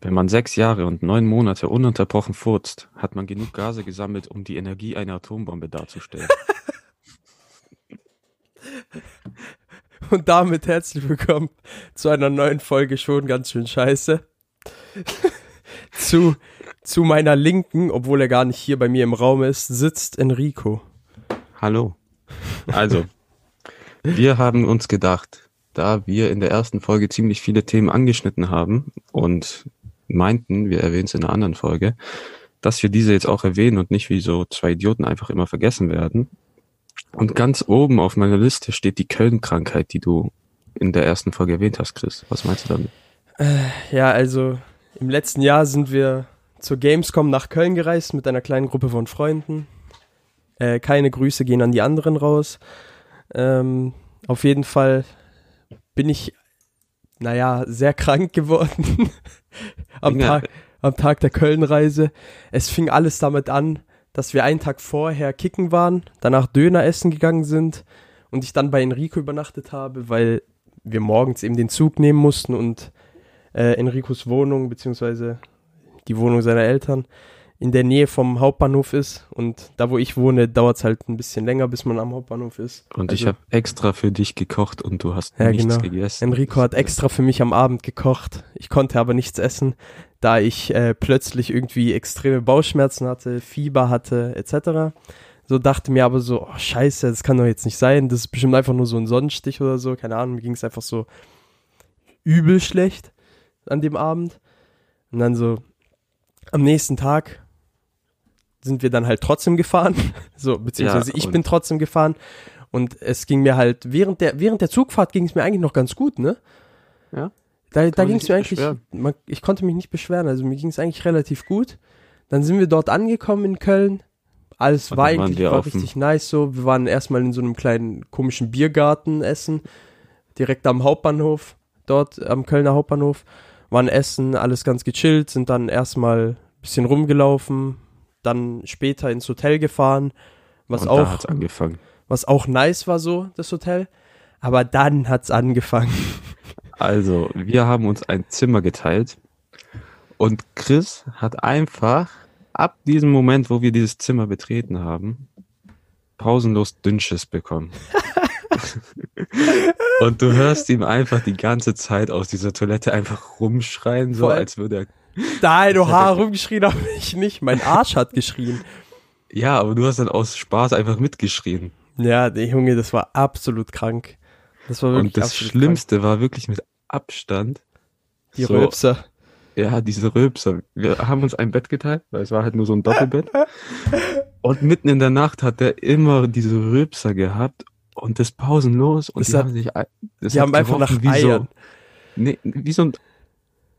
Wenn man sechs Jahre und neun Monate ununterbrochen furzt, hat man genug Gase gesammelt, um die Energie einer Atombombe darzustellen. Und damit herzlich willkommen zu einer neuen Folge schon ganz schön scheiße. zu, zu meiner Linken, obwohl er gar nicht hier bei mir im Raum ist, sitzt Enrico. Hallo. Also, wir haben uns gedacht, da wir in der ersten Folge ziemlich viele Themen angeschnitten haben und meinten, wir erwähnen es in einer anderen Folge, dass wir diese jetzt auch erwähnen und nicht wie so zwei Idioten einfach immer vergessen werden. Und ganz oben auf meiner Liste steht die Köln-Krankheit, die du in der ersten Folge erwähnt hast, Chris. Was meinst du damit? Äh, ja, also im letzten Jahr sind wir zur Gamescom nach Köln gereist mit einer kleinen Gruppe von Freunden. Äh, keine Grüße gehen an die anderen raus. Ähm, auf jeden Fall bin ich, naja, sehr krank geworden am, Ja. Tag, am Tag der Köln-Reise. Es fing alles damit an, dass wir einen Tag vorher kicken waren, danach Döner essen gegangen sind und ich dann bei Enrico übernachtet habe, weil wir morgens eben den Zug nehmen mussten und äh, Enricos Wohnung beziehungsweise die Wohnung seiner Eltern in der Nähe vom Hauptbahnhof ist und da wo ich wohne, dauert es halt ein bisschen länger, bis man am Hauptbahnhof ist. Und ich Also- habe extra für dich gekocht und du hast Ja, nichts genau. gegessen. Enrico hat extra für mich am Abend gekocht. Ich konnte aber nichts essen, da ich äh, plötzlich irgendwie extreme Bauchschmerzen hatte, Fieber hatte, etc. So dachte mir aber so, oh, scheiße, das kann doch jetzt nicht sein. Das ist bestimmt einfach nur so ein Sonnenstich oder so. Keine Ahnung, mir ging es einfach so übel schlecht an dem Abend. Und dann so am nächsten Tag sind wir dann halt trotzdem gefahren. So, beziehungsweise Ja, ich bin trotzdem gefahren. Und es ging mir halt, während der, während der Zugfahrt ging es mir eigentlich noch ganz gut, ne? Ja. Da, da ging es mir eigentlich, man, ich konnte mich nicht beschweren, also mir ging es eigentlich relativ gut. Dann sind wir dort angekommen in Köln. Alles war eigentlich war richtig nice so. Wir waren erstmal in so einem kleinen komischen Biergarten essen, direkt am Hauptbahnhof, dort am Kölner Hauptbahnhof. Waren essen, alles ganz gechillt, sind dann erstmal ein bisschen rumgelaufen, dann später ins Hotel gefahren, was und da auch hat's angefangen. was auch nice war so, das Hotel. Aber dann hat's angefangen. Also, wir haben uns ein Zimmer geteilt und Chris hat einfach ab diesem Moment, wo wir dieses Zimmer betreten haben, pausenlos Dünnschiss bekommen. und du hörst ihm einfach die ganze Zeit aus dieser Toilette einfach rumschreien, so Voll. als würde er. Nein, du Haar rumgeschrien habe ich nicht. Mein Arsch hat geschrien. Ja, aber du hast dann aus Spaß einfach mitgeschrien. Ja, der Junge, das war absolut krank. Das war wirklich Und das Schlimmste war wirklich mit Abstand. Krank. Die so, Röpser. Ja, diese Rülpser. Wir haben uns ein Bett geteilt, weil es war halt nur so ein Doppelbett. Und mitten in der Nacht hat er immer diese Rülpser gehabt und das pausenlos. Und Das die hat- haben sich, das Die haben einfach nach Eiern. So, nee, wie so ein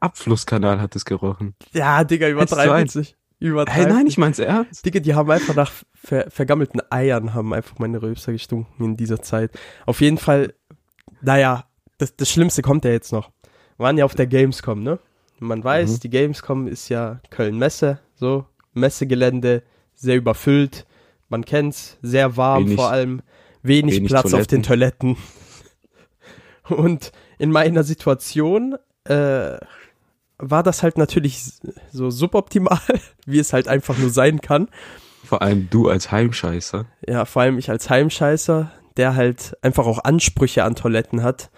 Abflusskanal hat es gerochen. Ja, Digga, zu übertreibend sich. Übertreibend Hey, nein, ich mein's ernst. Digga, die haben einfach nach ver vergammelten Eiern haben einfach meine Röpser gestunken in dieser Zeit. Auf jeden Fall, naja, das, das Schlimmste kommt ja jetzt noch. Wir waren ja auf der Gamescom, ne? Man weiß, Mhm. die Gamescom ist ja Köln-Messe, so, Messegelände, sehr überfüllt. Man kennt's, sehr warm Wenig- vor allem, wenig, wenig Platz auf den Toiletten. Und in meiner Situation äh, war das halt natürlich so suboptimal, wie es halt einfach nur sein kann. Vor allem du als Heimscheißer. Ja, vor allem ich als Heimscheißer, der halt einfach auch Ansprüche an Toiletten hat.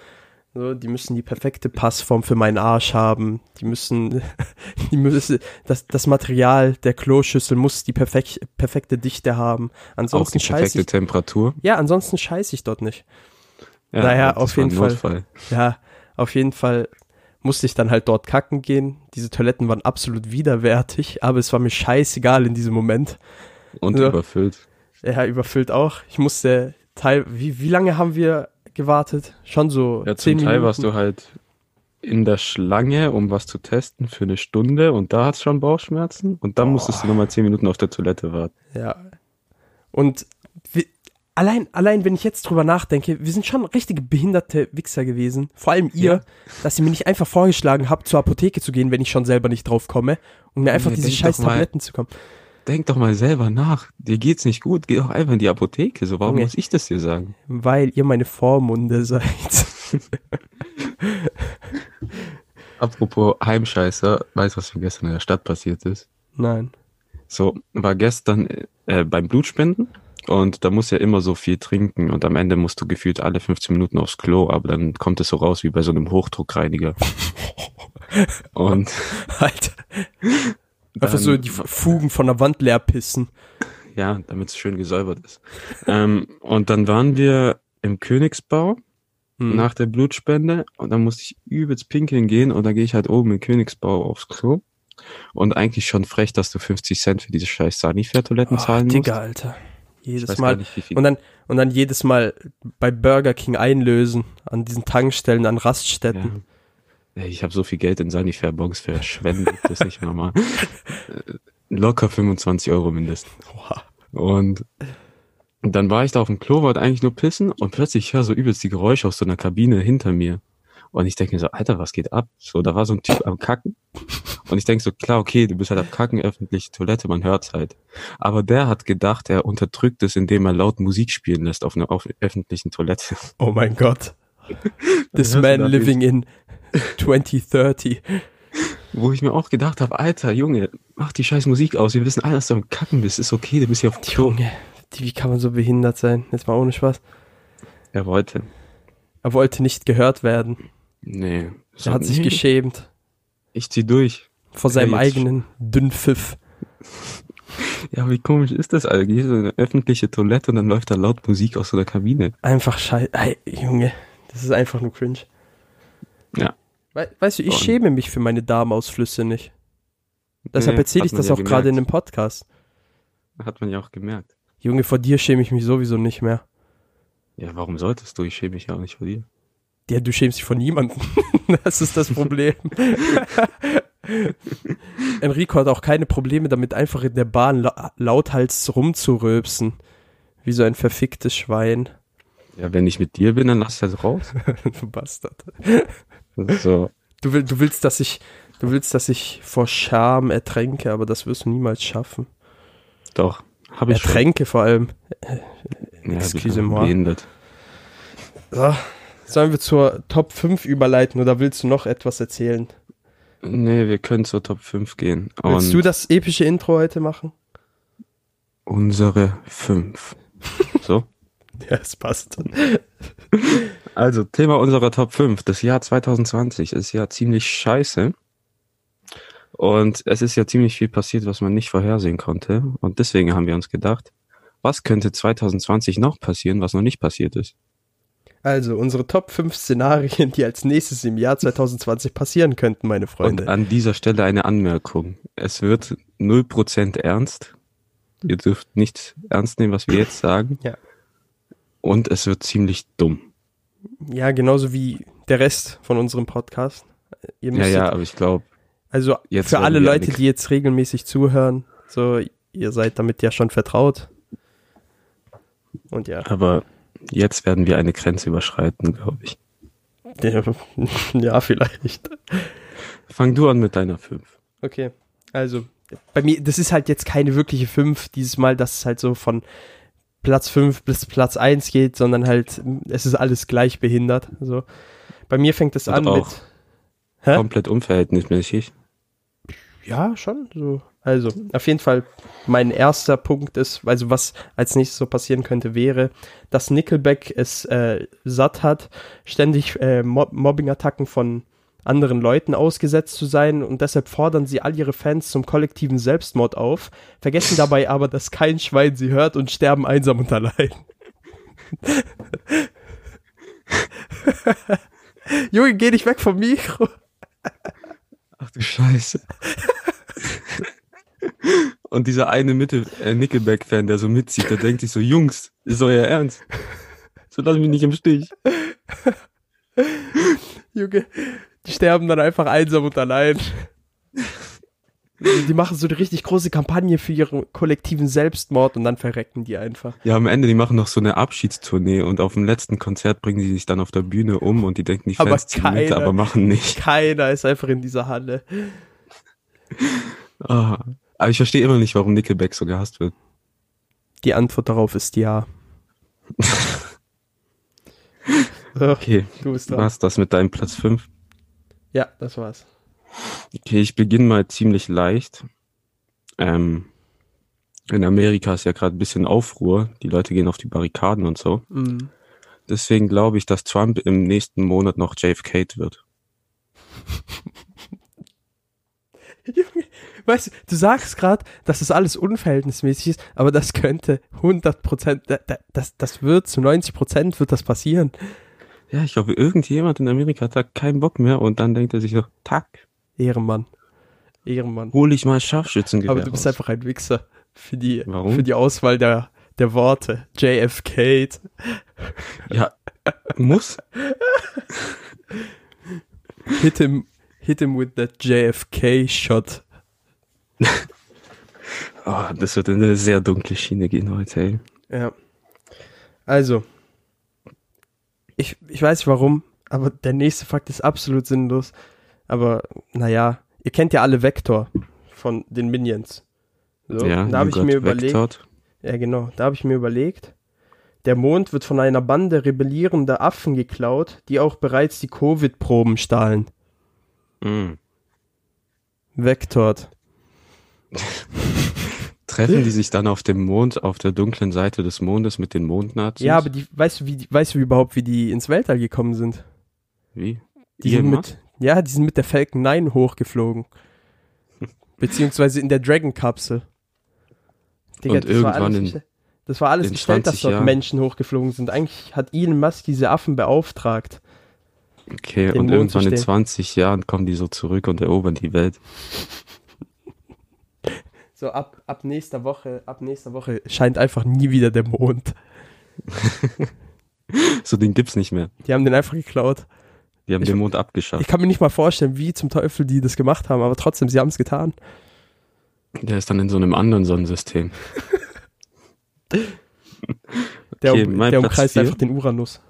So, die müssen die perfekte Passform für meinen Arsch haben. Die müssen, die müssen, das, das Material der Kloschüssel muss die perfek perfekte Dichte haben. Auch Ansonsten die scheiße perfekte ich, Temperatur. ja, ansonsten scheiße ich dort nicht. Ja, Naja, auf jeden Fall. Ja, auf jeden Fall musste ich dann halt dort kacken gehen. Diese Toiletten waren absolut widerwärtig, aber es war mir scheißegal in diesem Moment. Und Ja. überfüllt. Ja, überfüllt auch. Ich musste Teil, wie, wie lange haben wir gewartet? Schon so Ja, zehn zum Teil Minuten. warst du halt in der Schlange, um was zu testen für eine Stunde und da hat's schon Bauchschmerzen und dann Boah. musstest du nochmal zehn Minuten auf der Toilette warten. Ja. Und wir, allein, allein, wenn ich jetzt drüber nachdenke, wir sind schon richtige behinderte Wichser gewesen. Vor allem ihr, Ja. dass ihr mir nicht einfach vorgeschlagen habt, zur Apotheke zu gehen, wenn ich schon selber nicht drauf komme und mir einfach Ja, diese scheiß mal. Tabletten zu kommen. Denk doch mal selber nach. Dir geht's nicht gut, geh doch einfach in die Apotheke. So, warum Junge. muss ich das dir sagen? Weil ihr meine Vormunde seid. Apropos Heimscheißer, weißt du, was mir gestern in der Stadt passiert ist? Nein. So, war gestern äh, beim Blutspenden und da musst du ja immer so viel trinken und am Ende musst du gefühlt alle 15 Minuten aufs Klo, aber dann kommt es so raus wie bei so einem Hochdruckreiniger. und Alter. Einfach so die Fugen von der Wand leer pissen. Ja, damit es schön gesäubert ist. ähm, und dann waren wir im Königsbau Hm. nach der Blutspende und dann musste ich übelst pinkeln gehen und dann gehe ich halt oben im Königsbau aufs Klo. Und eigentlich schon frech, dass du 50 Cent für diese scheiß Sanifair-Toiletten Oh, zahlen musst. Digga, Alter. Jedes Mal. nicht. Und dann, und dann jedes Mal bei Burger King einlösen an diesen Tankstellen, an Raststätten. Ja. Ich habe so viel Geld in Sanifair-Bons verschwendet, das ist nicht normal. Locker 25 Euro mindestens. Und dann war ich da auf dem Klo, wollte eigentlich nur pissen und plötzlich ich höre so übelst die Geräusche aus so einer Kabine hinter mir. Und ich denke mir so, Alter, was geht ab? So, da war so ein Typ am Kacken. Und ich denke so, klar, okay, du bist halt am Kacken, öffentliche Toilette, man hört's halt. Aber der hat gedacht, er unterdrückt es, indem er laut Musik spielen lässt auf einer auf öffentlichen Toilette. Oh mein Gott. This man living in 2030. Wo ich mir auch gedacht habe, Alter, Junge, mach die scheiß Musik aus. Wir wissen alle, dass du am Kacken bist. Ist okay, du bist hier auf dem Klo. Junge, wie kann man so behindert sein? Jetzt mal ohne Spaß. Er wollte. Er wollte nicht gehört werden. Nee. Er hat sich nee, geschämt Ich zieh durch. vor seinem jetzt- eigenen Dünnpfiff. Ja, wie komisch ist das eigentlich? So eine öffentliche Toilette und dann läuft da laut Musik aus so einer Kabine. Einfach scheiße. Ey, Junge, das ist einfach nur cringe. Ja. We weißt du, ich Und- schäme mich für meine Darmausflüsse nicht. Deshalb Nee, erzähle ich das ja auch gerade in dem Podcast. Hat man ja auch gemerkt. Junge, vor dir schäme ich mich sowieso nicht mehr. Ja, warum solltest du? Ich schäme mich ja auch nicht vor dir. Ja, du schämst dich von niemandem. das ist das Problem. Enrico hat auch keine Probleme damit, einfach in der Bahn la lauthals rumzuröpsen. Wie so ein verficktes Schwein. Ja, wenn ich mit dir bin, dann lass das raus. du Bastard. So. Du, will, du willst, dass ich, du willst, dass ich vor Scham ertränke, aber das wirst du niemals schaffen. Doch. Habe ich schon. Ertränke vor allem. Ja, Excusez-moi. behindert. So, sollen wir zur Top 5 überleiten oder willst du noch etwas erzählen? Nee, wir können zur Top 5 gehen. Willst Und du das epische Intro heute machen? unsere 5. So. Ja, es passt. Also, Thema unserer Top 5. Das Jahr 2020 ist ja ziemlich scheiße. Und es ist ja ziemlich viel passiert, was man nicht vorhersehen konnte. Und deswegen haben wir uns gedacht, was könnte 2020 noch passieren, was noch nicht passiert ist? Also, unsere Top 5 Szenarien, die als nächstes im Jahr 2020 passieren könnten, meine Und Freunde. an dieser Stelle eine Anmerkung. Es wird 0% ernst. Ihr dürft nicht ernst nehmen, was wir jetzt sagen. Ja. Und es wird ziemlich dumm. Ja, genauso wie der Rest von unserem Podcast. Ihr Ja, müsstet, ja, aber ich glaube, also jetzt für alle Leute, die jetzt regelmäßig zuhören, so, ihr seid damit ja schon vertraut. Und ja, aber jetzt werden wir eine Grenze überschreiten, glaube ich. ja, vielleicht. Fang du an mit deiner 5. Okay, also bei mir, das ist halt jetzt keine wirkliche 5 dieses Mal, dass es halt so von Platz 5 bis Platz 1 geht, sondern halt, es ist alles gleich behindert. So. Bei mir fängt es an auch mit. Hä? Komplett unverhältnismäßig. Ja, schon. So. Also, auf jeden Fall, mein erster Punkt ist, also was als nächstes so passieren könnte, wäre, dass Nickelback es äh, satt hat, ständig äh, Mob Mobbing-Attacken von anderen Leuten ausgesetzt zu sein und deshalb fordern sie all ihre Fans zum kollektiven Selbstmord auf, vergessen dabei aber, dass kein Schwein sie hört und sterben einsam und allein. Junge, geh nicht weg vom Mikro. Ach du Scheiße. Und dieser eine Mitte äh, Nickelback-Fan, der so mitzieht, der denkt sich so, Jungs, ist euer Ernst? So lass mich nicht im Stich. Junge, die sterben dann einfach einsam und allein. Die machen so eine richtig große Kampagne für ihren kollektiven Selbstmord und dann verrecken die einfach. Ja, am Ende, die machen noch so eine Abschiedstournee und auf dem letzten Konzert bringen die sich dann auf der Bühne um und die denken, die Aber Fans ziehen mit, aber machen nicht. Keiner ist einfach in dieser Halle. Ah. Aber ich verstehe immer nicht, warum Nickelback so gehasst wird. Die Antwort darauf ist ja. So, Okay, du bist dran. war's das mit deinem Platz 5? Ja, das war's. Okay, ich beginne mal ziemlich leicht. Ähm, in Amerika ist ja gerade ein bisschen Aufruhr. Die Leute gehen auf die Barrikaden und so. Mm. Deswegen glaube ich, dass Trump im nächsten Monat noch JFK wird. Junge, weißt du, du sagst gerade, dass das alles unverhältnismäßig ist, aber das könnte 100 Prozent, das, das wird zu 90 Prozent wird das passieren. Ja, ich glaube, irgendjemand in Amerika hat da keinen Bock mehr und dann denkt er sich so, tack, Ehrenmann. Ehrenmann. hol ich mal Scharfschützengewehr Aber du bist raus. einfach ein Wichser für die, Warum? für die Auswahl der, der Worte. JFK. Ja, muss. Him, hit him with that JFK shot. Oh, das wird in eine sehr dunkle Schiene gehen heute, ey. Ja. Also. Ich, ich weiß nicht warum, aber der nächste Fakt ist absolut sinnlos. Aber, naja, ihr kennt ja alle Vector von den Minions. So, ja, da habe ich mir überlegt. vectored. Ja, genau. Da habe ich mir überlegt, der Mond wird von einer Bande rebellierender Affen geklaut, die auch bereits die Covid-Proben stahlen. Mm. Vectort. Treffen die sich dann auf dem Mond, auf der dunklen Seite des Mondes mit den Mondnazis? Ja, aber die, weißt du, wie, die- weißt du überhaupt, wie die ins Weltall gekommen sind? Wie? Die sind mit, ja, die sind mit der Falcon 9 hochgeflogen. Beziehungsweise in der Dragon-Kapsel. Digga, Und das war irgendwann alles, in- das war alles gestellt, dass 20 dort Jahren. Menschen hochgeflogen sind. Eigentlich hat Elon Musk diese Affen beauftragt. Okay, und Mond irgendwann in stehen. 20 Jahren kommen die so zurück und erobern die Welt. So ab, ab nächster Woche, ab nächster Woche scheint einfach nie wieder der Mond. So, den gibt's nicht mehr. Die haben den einfach geklaut. Die haben Ich- den Mond abgeschafft. Ich kann mir nicht mal vorstellen, wie zum Teufel die das gemacht haben, aber trotzdem, sie haben es getan. Der ist dann in so einem anderen Sonnensystem. Der, Okay, um, der umkreist vier. einfach den Uranus.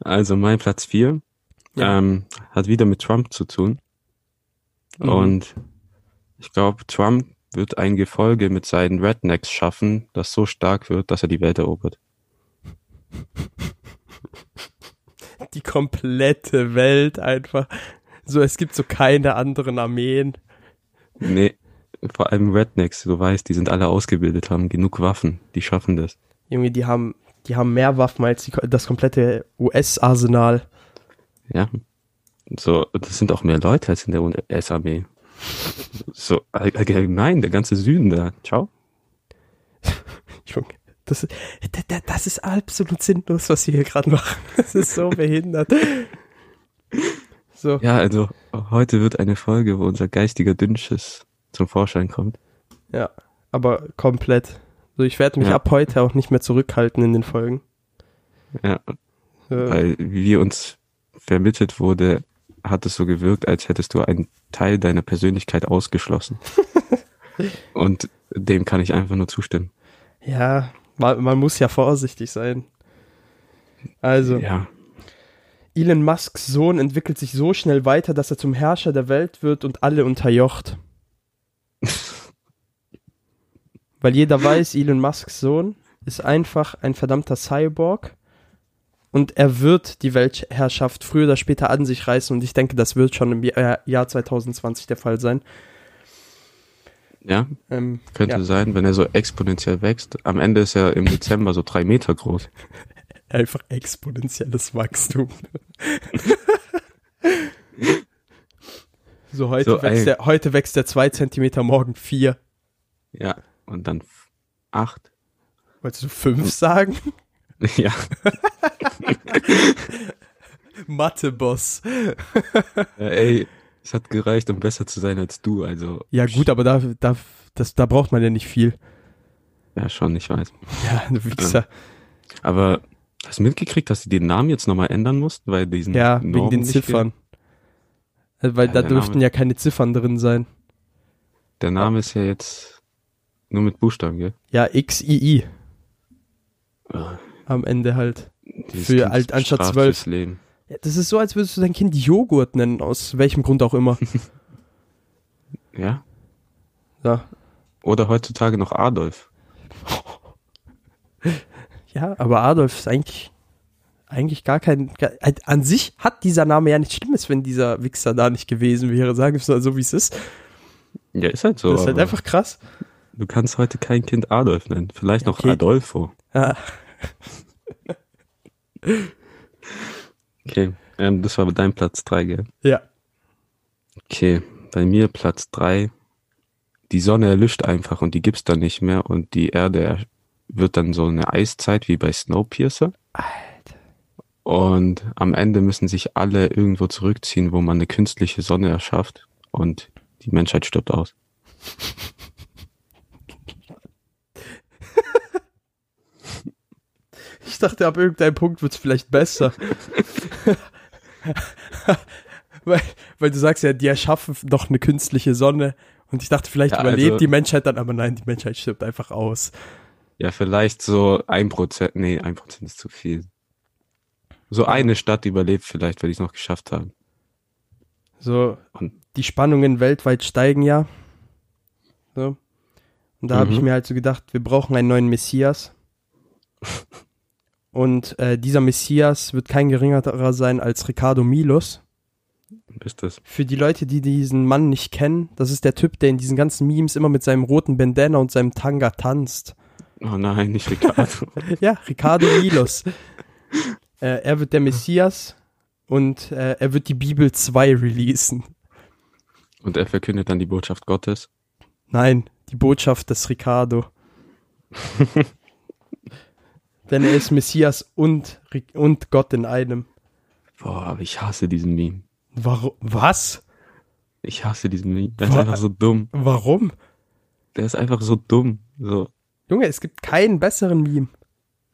Also mein Platz 4 Ja. ähm, hat wieder mit Trump zu tun. Mhm. Und ich glaube, Trump wird ein Gefolge mit seinen Rednecks schaffen, das so stark wird, dass er die Welt erobert. Die komplette Welt einfach. So, es gibt so keine anderen Armeen. Nee, vor allem Rednecks, du weißt, die sind alle ausgebildet, haben genug Waffen, die schaffen das. Junge, die haben, die haben mehr Waffen als die, das komplette US-Arsenal. Ja. So, das sind auch mehr Leute als in der US-Armee. So, all- allgemein, der ganze Süden da. Ciao. Junge, das, da- da- das ist absolut sinnlos, was wir hier gerade machen. Das ist so behindert. So, Ja, also heute wird eine Folge, wo unser geistiger Dünnschiss zum Vorschein kommt. ja, aber komplett. So, ich werde mich Ja. ab heute auch nicht mehr zurückhalten in den Folgen. Ja, Äh, weil wie uns vermittelt wurde, hat es so gewirkt, als hättest du einen Teil deiner Persönlichkeit ausgeschlossen. Und dem kann ich einfach nur zustimmen. ja, man, man muss ja vorsichtig sein. Also, Ja, Elon Musks Sohn entwickelt sich so schnell weiter, dass er zum Herrscher der Welt wird und alle unterjocht. Weil jeder weiß, Elon Musks Sohn ist einfach ein verdammter Cyborg und er wird die Weltherrschaft früher oder später an sich reißen und ich denke, das wird schon im Jahr Jahr 2020 der Fall sein. ja, Ähm, könnte ja, sein, wenn er so exponentiell wächst. Am Ende ist er im Dezember so drei Meter groß. einfach exponentielles Wachstum. so, heute, So, wächst ey. der, heute wächst der zwei Zentimeter, morgen vier. Ja, und dann acht. Wolltest du fünf sagen? Ja, Mathe-Boss. Ja, ey, es hat gereicht, um besser zu sein als du. Also, Ja, gut, aber da, da, das, da braucht man ja nicht viel. ja, schon, ich weiß. Ja, du Wichser. Aber hast du mitgekriegt, dass sie den Namen jetzt nochmal ändern mussten, weil diesen Ja, wegen Normen den nicht Ziffern. Äh, Weil Ja, da dürften Name- ja keine Ziffern drin sein. Der Name ist ja jetzt nur mit Buchstaben, gell? Ja, XII Ah, am Ende halt. dieses Für alt- anstatt bestraft 12. fürs Leben. Ja, das ist so, als würdest du dein Kind Joghurt nennen, aus welchem Grund auch immer. Ja? Ja, Oder heutzutage noch Adolf. ja aber Adolf ist eigentlich, eigentlich gar kein. Gar, an sich hat dieser Name ja nichts Schlimmes, wenn dieser Wichser da nicht gewesen wäre. Sagen wir es mal so, wie es ist. Ja, ist halt so. das ist halt einfach krass. Du kannst heute kein Kind Adolf nennen. Vielleicht noch Okay. Adolfo. Ja, Okay, ähm, das war dein Platz drei, gell? ja. Okay, bei mir Platz drei. Die Sonne erlischt einfach und die gibt's dann nicht mehr und die Erde er- wird dann so eine Eiszeit wie bei Snowpiercer. Alter. Und am Ende müssen sich alle irgendwo zurückziehen, wo man eine künstliche Sonne erschafft und die Menschheit stirbt aus. Ich dachte, ab irgendeinem Punkt wird es vielleicht besser. weil, weil du sagst ja, die erschaffen noch eine künstliche Sonne. Und ich dachte, vielleicht Ja, überlebt also- die Menschheit dann, aber nein, die Menschheit stirbt einfach aus. Ja, vielleicht so ein Prozent, nee, ein Prozent ist zu viel. So eine Stadt überlebt vielleicht, weil die es noch geschafft haben. So, Und die Spannungen weltweit steigen ja. So. Und da habe ich Mhm. mir halt so gedacht, wir brauchen einen neuen Messias. Und äh, dieser Messias wird kein geringerer sein als Ricardo Milos. ist das? Für die Leute, die diesen Mann nicht kennen, das ist der Typ, der in diesen ganzen Memes immer mit seinem roten Bandana und seinem Tanga tanzt. Oh nein, nicht Ricardo. Ja, Ricardo Milos. äh, er wird der Messias und äh, er wird die Bibel 2 releasen. Und er verkündet dann die Botschaft Gottes. Nein, die Botschaft des Ricardo. Denn er ist Messias und, und Gott in einem. Boah, aber ich hasse diesen Meme. Warum? Was? Ich hasse diesen Meme. Der ist einfach so dumm. Warum? Der ist einfach so dumm. So. Junge, es gibt keinen besseren Meme.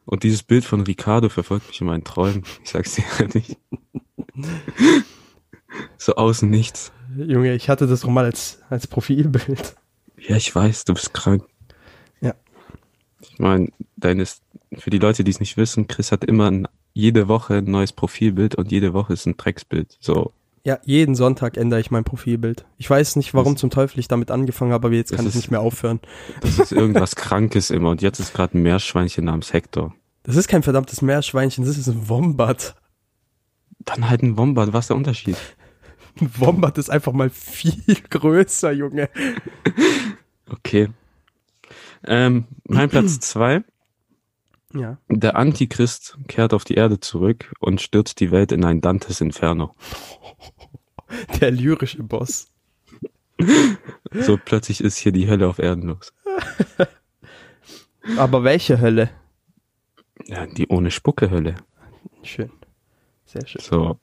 Und dieses Bild von Ricardo verfolgt mich in meinen Träumen. Ich sag's dir ehrlich. so außen nichts. Junge, ich hatte das doch mal als, als Profilbild. Ja, ich weiß, du bist krank. Ich meine, deines, für die Leute, die es nicht wissen, Chris hat immer ein, jede Woche ein neues Profilbild und jede Woche ist ein Drecksbild. So, Ja, jeden Sonntag ändere ich mein Profilbild. Ich weiß nicht, warum Das- zum Teufel ich damit angefangen habe, aber jetzt kann ich ist- nicht mehr aufhören. das ist irgendwas Krankes immer. Und jetzt ist gerade ein Meerschweinchen namens Hector. Das ist kein verdammtes Meerschweinchen, das ist ein Wombat. Dann halt ein Wombat. Was ist der Unterschied? Ein Wombat ist einfach mal viel größer, Junge. Okay. Ähm, mein Platz zwei. Ja. Der Antichrist kehrt auf die Erde zurück und stürzt die Welt in ein Dantes Inferno. Der lyrische Boss. So plötzlich ist hier die Hölle auf Erden los. Aber welche Hölle? Ja, die ohne Spucke Hölle. Schön. Sehr schön. So,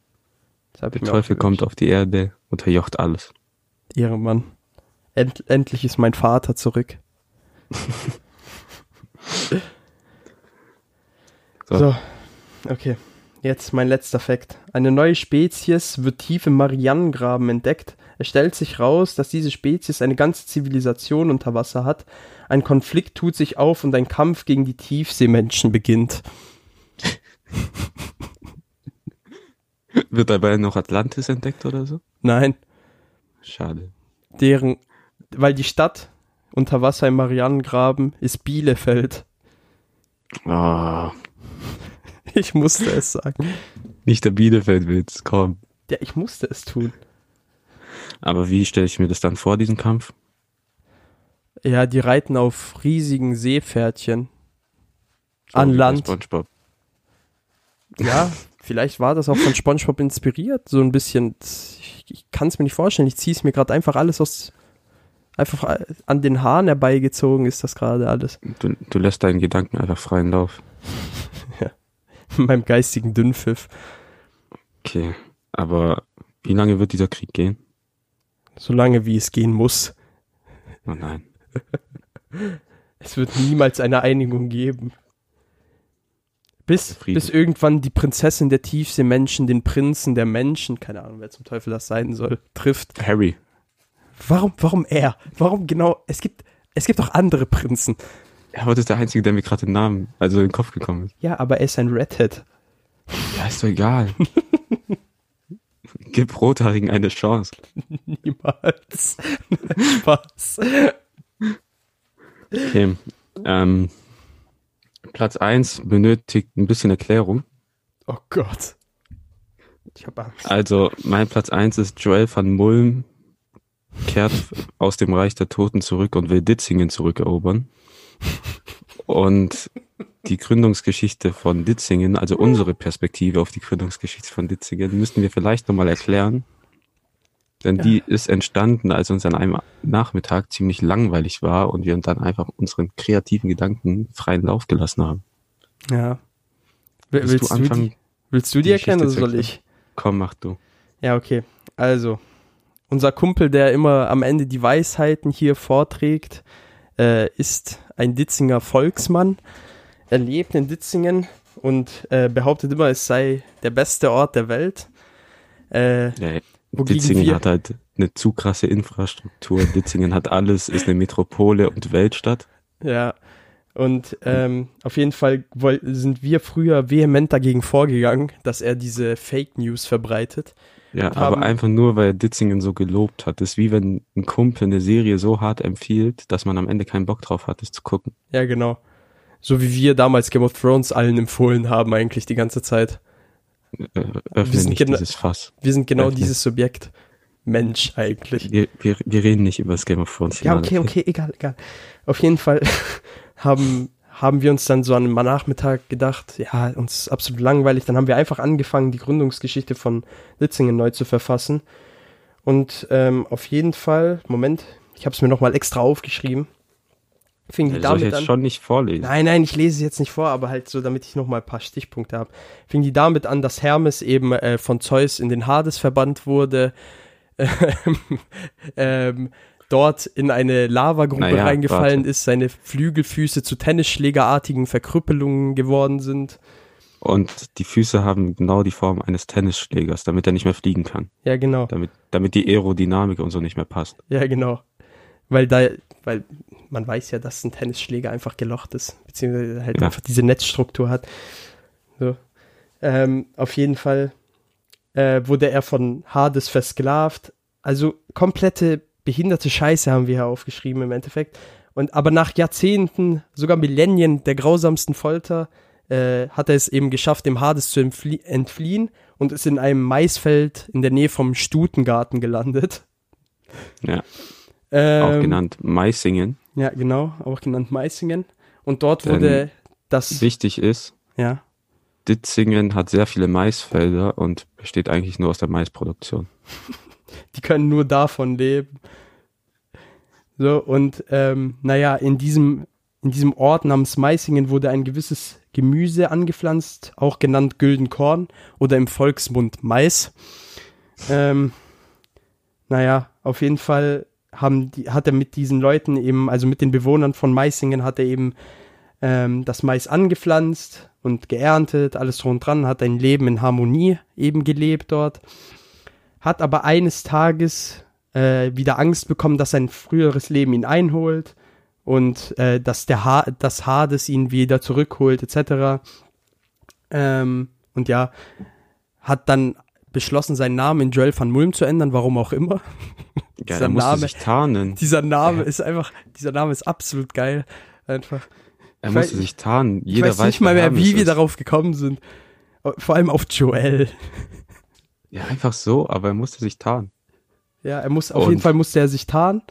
der Teufel kommt auf die Erde, unterjocht alles. Ehrenmann. End, endlich ist mein Vater zurück. So. So. Okay. Jetzt mein letzter Fakt. Eine neue Spezies wird tief im Marianengraben entdeckt. Es stellt sich raus, dass diese Spezies eine ganze Zivilisation unter Wasser hat. Ein Konflikt tut sich auf und ein Kampf gegen die Tiefseemenschen beginnt. Wird dabei noch Atlantis entdeckt oder so? Nein, Schade. deren, weil die Stadt unter Wasser im Marianengraben ist Bielefeld. Ah, Ich musste es sagen. nicht der Bielefeld-Witz, komm. Ja, ich musste es tun. Aber wie stelle ich mir das dann vor, diesen Kampf? Ja, die reiten auf riesigen Seepferdchen. So An Land. SpongeBob. Ja, vielleicht war das auch von SpongeBob inspiriert, so ein bisschen. Ich, ich kann es mir nicht vorstellen. Ich ziehe es mir gerade einfach alles aus. Einfach an den Haaren herbeigezogen ist das gerade alles. Du, du lässt deinen Gedanken einfach freien Lauf. In meinem geistigen Dünnpfiff. Okay. Aber wie lange wird dieser Krieg gehen? Solange wie es gehen muss. Oh nein. Es wird niemals eine Einigung geben. Bis, Frieden. bis irgendwann die Prinzessin der Tiefseemenschen den Prinzen der Menschen, keine Ahnung, wer zum Teufel das sein soll, trifft. Harry. Warum, warum er? Warum genau? Es gibt, es gibt auch andere Prinzen. Ja, aber das ist der Einzige, der mir gerade den Namen, also in den Kopf gekommen ist. Ja, aber er ist ein Redhead. Ja, ist doch egal. Gib Rothaarigen eine Chance. Niemals. Spaß. Okay. Ähm, Platz eins benötigt ein bisschen Erklärung. Oh Gott. Ich hab Angst. Also, mein Platz 1 ist Joel van Mulm kehrt aus dem Reich der Toten zurück und will Ditzingen zurückerobern. Und die Gründungsgeschichte von Ditzingen, also unsere Perspektive auf die Gründungsgeschichte von Ditzingen, müssten wir vielleicht nochmal erklären. Denn Ja. die ist entstanden, als uns an einem Nachmittag ziemlich langweilig war und wir dann einfach unseren kreativen Gedanken freien Lauf gelassen haben. Ja. Will- Willst du du, anfangen, die, willst du die die erkennen oder soll ich? Komm, mach du. Ja, okay. Also, unser Kumpel, der immer am Ende die Weisheiten hier vorträgt, äh, ist ein Ditzinger Volksmann. Er lebt in Ditzingen und äh, behauptet immer, es sei der beste Ort der Welt. Äh, Ja, Ditzingen hat halt eine zu krasse Infrastruktur. Ditzingen hat alles, ist eine Metropole und Weltstadt. Ja. Und ähm, auf jeden Fall sind wir früher vehement dagegen vorgegangen, dass er diese Fake News verbreitet. Ja, Und aber haben- einfach nur, weil er Ditzingen so gelobt hat. Das ist wie wenn ein Kumpel eine Serie so hart empfiehlt, dass man am Ende keinen Bock drauf hat, es zu gucken. Ja, genau. So wie wir damals Game of Thrones allen empfohlen haben, eigentlich die ganze Zeit. Äh, öffne sind nicht dieses Fass. Wir sind genau Okay. dieses Subjekt. Mensch eigentlich. Wir, wir, wir reden nicht über das Game of Thrones. Ja, okay, okay, egal, egal. Auf jeden Fall haben, haben wir uns dann so an einem Nachmittag gedacht, ja, uns ist absolut langweilig. Dann haben wir einfach angefangen, die Gründungsgeschichte von Litzingen neu zu verfassen. Und ähm, auf jeden Fall, Moment, ich habe es mir nochmal extra aufgeschrieben. Fing die Das soll ich damit jetzt an. schon nicht vorlesen. Nein, nein, ich lese es jetzt nicht vor, aber halt so, damit ich noch mal ein paar Stichpunkte habe. Fing die damit an, dass Hermes eben äh, von Zeus in den Hades verbannt wurde, ähm, ähm, dort in eine Lavagrube Naja, reingefallen warte. ist, seine Flügelfüße zu Tennisschlägerartigen Verkrüppelungen geworden sind. Und die Füße haben genau die Form eines Tennisschlägers, damit er nicht mehr fliegen kann. Ja, genau. Damit, damit die Aerodynamik und so nicht mehr passt. Ja, genau. Weil da, weil man weiß ja, dass ein Tennisschläger einfach gelocht ist, beziehungsweise halt Ja. einfach diese Netzstruktur hat. So. Ähm, auf jeden Fall äh, wurde er von Hades versklavt. Also komplette behinderte Scheiße haben wir hier aufgeschrieben im Endeffekt. Und aber nach Jahrzehnten, sogar Millennien der grausamsten Folter, äh, hat er es eben geschafft, dem Hades zu entflie entfliehen und ist in einem Maisfeld in der Nähe vom Stutengarten gelandet. Ja, auch Ähm, genannt Maisingen. Ja, genau, auch genannt Meißingen. Und dort wurde das. Wichtig ist, Ja, Ditzingen hat sehr viele Maisfelder und besteht eigentlich nur aus der Maisproduktion. die können nur davon leben. So, und ähm, naja, in diesem, in diesem Ort namens Meißingen wurde ein gewisses Gemüse angepflanzt, auch genannt Güldenkorn oder im Volksmund Mais. Ähm, naja, auf jeden Fall haben die, hat er mit diesen Leuten eben, also mit den Bewohnern von Meißingen, hat er eben ähm, das Mais angepflanzt und geerntet, alles drum und dran, hat ein Leben in Harmonie eben gelebt dort. Hat aber eines Tages äh, wieder Angst bekommen, dass sein früheres Leben ihn einholt und äh, dass der ha das Hades ihn wieder zurückholt, etc. Ähm, und ja, hat dann beschlossen, seinen Namen in Joel van Mulm zu ändern, warum auch immer. Ja, Dieser er Name- sich tarnen. Dieser Name Ja. ist einfach, dieser Name ist absolut geil. Einfach. Er musste weiß- sich tarnen. Ich Jeder weiß nicht mal mehr, wie Hermes wir ist. darauf gekommen sind. Vor allem auf Joel. Ja, einfach so, aber er musste sich tarnen. Ja, er muss, auf Und- jeden Fall musste er sich tarnen.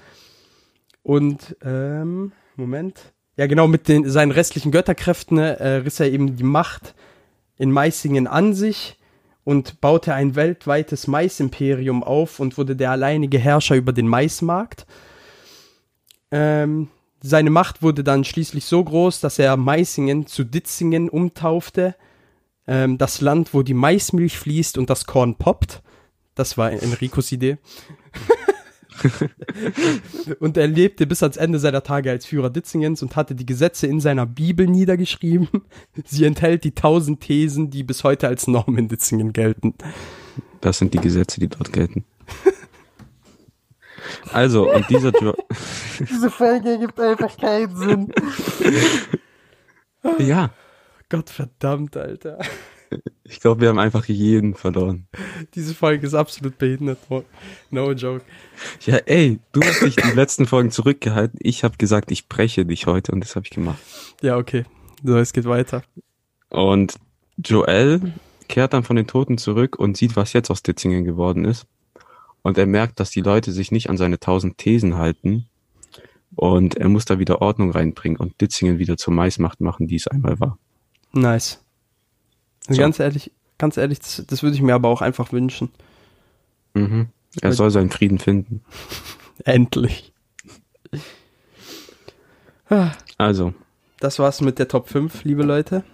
Und, ähm, Moment. Ja, genau, mit den, seinen restlichen Götterkräften äh, riss er eben die Macht in Meißingen an sich und baute ein weltweites Maisimperium auf und wurde der alleinige Herrscher über den Maismarkt. Ähm, seine Macht wurde dann schließlich so groß, dass er Meißingen zu Ditzingen umtaufte. Ähm, das Land, wo die Maismilch fließt und das Korn poppt. Das war Enricos Idee. und er lebte bis ans Ende seiner Tage als Führer Ditzingens und hatte die Gesetze in seiner Bibel niedergeschrieben. Sie enthält die tausend Thesen, die bis heute als Norm in Ditzingen gelten. Das sind die Gesetze, die dort gelten. Also, und dieser jo Diese Folge ergibt einfach keinen Sinn. ja, Gott verdammt, Alter. ich glaube, wir haben einfach jeden verloren. Diese Folge ist absolut behindert. No joke. Ja, ey, du hast dich die letzten Folgen zurückgehalten. Ich habe gesagt, ich breche dich heute und das habe ich gemacht. Ja, okay. So, es geht weiter. Und Joel kehrt dann von den Toten zurück und sieht, was jetzt aus Ditzingen geworden ist. Und er merkt, dass die Leute sich nicht an seine tausend Thesen halten. Und er muss da wieder Ordnung reinbringen und Ditzingen wieder zur Maismacht machen, die es einmal war. Nice. Also So. Ganz ehrlich, ganz ehrlich, das, das würde ich mir aber auch einfach wünschen. Mhm. Er soll seinen Frieden finden. Endlich. Ah, Also, Das war's mit der Top 5, liebe Leute.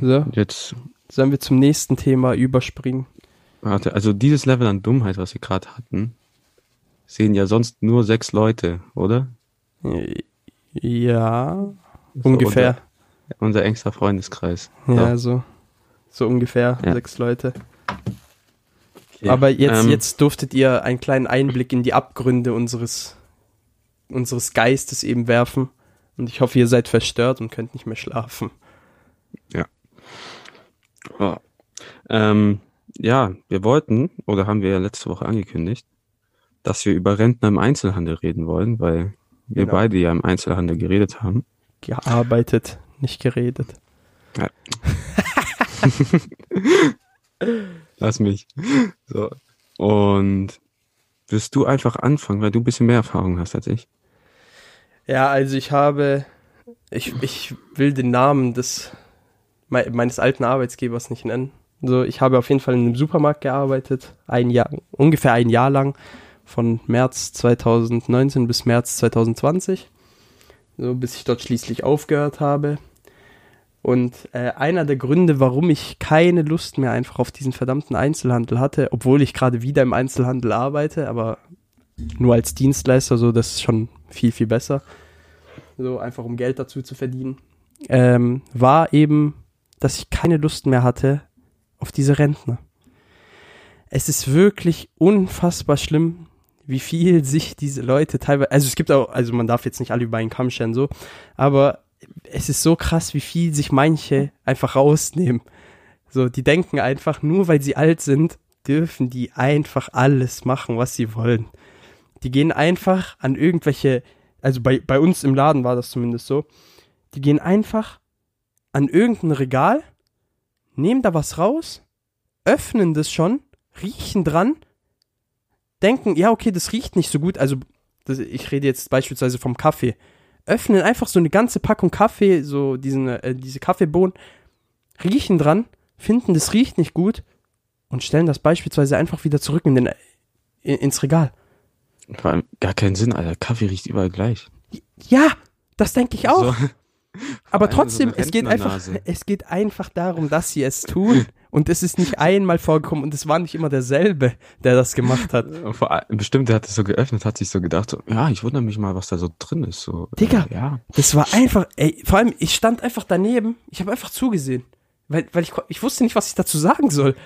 So, jetzt, sollen wir zum nächsten Thema überspringen? warte, also dieses Level an Dummheit, was wir gerade hatten, sehen ja sonst nur sechs Leute, oder? Ja, So ungefähr. Unser, unser engster Freundeskreis. Ja, so. So ungefähr Ja. sechs Leute. Okay. Aber jetzt, Ähm, jetzt durftet ihr einen kleinen Einblick in die Abgründe unseres, unseres Geistes eben werfen. Und ich hoffe, ihr seid verstört und könnt nicht mehr schlafen. Oh. Ähm, ja, wir wollten, oder haben wir ja letzte Woche angekündigt, dass wir über Rentner im Einzelhandel reden wollen, weil wir Genau. beide ja im Einzelhandel geredet haben. Gearbeitet, nicht geredet. Lass mich. So. Und wirst du einfach anfangen, weil du ein bisschen mehr Erfahrung hast als ich. Ja, also ich habe, ich, ich will den Namen des mei- meines alten Arbeitsgebers nicht nennen. So, ich habe auf jeden Fall in einem Supermarkt gearbeitet, ein Jahr, ungefähr ein Jahr lang, von März 2019 bis März 2020, so bis ich dort schließlich aufgehört habe. Und äh, einer der Gründe, warum ich keine Lust mehr einfach auf diesen verdammten Einzelhandel hatte, obwohl ich gerade wieder im Einzelhandel arbeite, aber nur als Dienstleister, so das ist schon viel, viel besser. So einfach um Geld dazu zu verdienen. Ähm, war eben, dass ich keine Lust mehr hatte auf diese Rentner. Es ist wirklich unfassbar schlimm, wie viel sich diese Leute teilweise, also es gibt auch, also man darf jetzt nicht alle über einen Kamm scheren, so, aber es ist so krass, wie viel sich manche einfach rausnehmen. So, die denken einfach, nur weil sie alt sind, dürfen die einfach alles machen, was sie wollen. Die gehen einfach an irgendwelche, also bei, bei uns im Laden war das zumindest so, die gehen einfach an irgendein Regal, nehmen da was raus, öffnen das schon, riechen dran, denken, ja, okay, das riecht nicht so gut, also das, ich rede jetzt beispielsweise vom Kaffee, öffnen einfach so eine ganze Packung Kaffee, so diesen, äh, diese Kaffeebohnen, riechen dran, finden, das riecht nicht gut und stellen das beispielsweise einfach wieder zurück in den, in, ins Regal. Vor allem gar keinen Sinn, Alter. Kaffee riecht überall gleich. Ja, das denke ich auch. So, Aber so trotzdem, eine es geht einfach, es geht einfach darum, dass sie es tun. Und es ist nicht einmal vorgekommen und es war nicht immer derselbe, der das gemacht hat. vor allem, bestimmt, der hat es so geöffnet, hat sich so gedacht, so, ja, ich wundere mich mal, was da so drin ist. So, Digga. Äh, ja. Das war einfach, ey, vor allem, ich stand einfach daneben, ich habe einfach zugesehen. Weil, weil ich, ich wusste nicht, was ich dazu sagen soll.